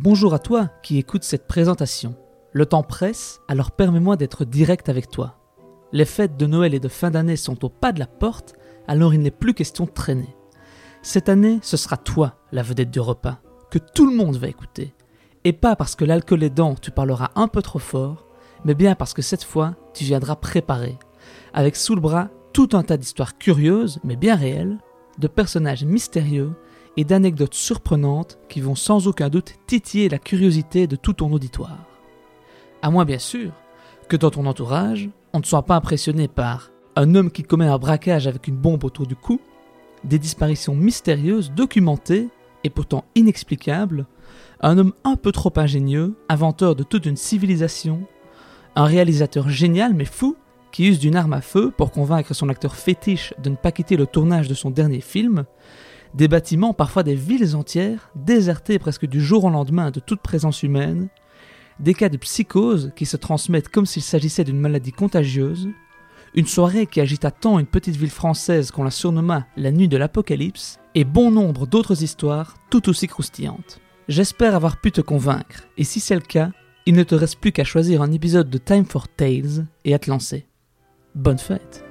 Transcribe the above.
Bonjour à toi qui écoutes cette présentation. Le temps presse, alors permets-moi d'être direct avec toi. Les fêtes de Noël et de fin d'année sont au pas de la porte, alors il n'est plus question de traîner. Cette année, ce sera toi la vedette du repas, que tout le monde va écouter. Et pas parce que l'alcool est dents, tu parleras un peu trop fort, mais bien parce que cette fois, tu viendras préparé, avec sous le bras tout un tas d'histoires curieuses, mais bien réelles, de personnages mystérieux et d'anecdotes surprenantes qui vont sans aucun doute titiller la curiosité de tout ton auditoire. À moins bien sûr que dans ton entourage, on ne soit pas impressionné par un homme qui commet un braquage avec une bombe autour du cou, des disparitions mystérieuses documentées et pourtant inexplicables, un homme un peu trop ingénieux, inventeur de toute une civilisation, un réalisateur génial mais fou qui use d'une arme à feu pour convaincre son acteur fétiche de ne pas quitter le tournage de son dernier film, des bâtiments, parfois des villes entières, désertées presque du jour au lendemain de toute présence humaine, des cas de psychose qui se transmettent comme s'il s'agissait d'une maladie contagieuse, une soirée qui agita tant une petite ville française qu'on la surnomma la nuit de l'apocalypse, et bon nombre d'autres histoires tout aussi croustillantes. J'espère avoir pu te convaincre, et si c'est le cas, il ne te reste plus qu'à choisir un épisode de Time for Tales et à te lancer. Bonne fête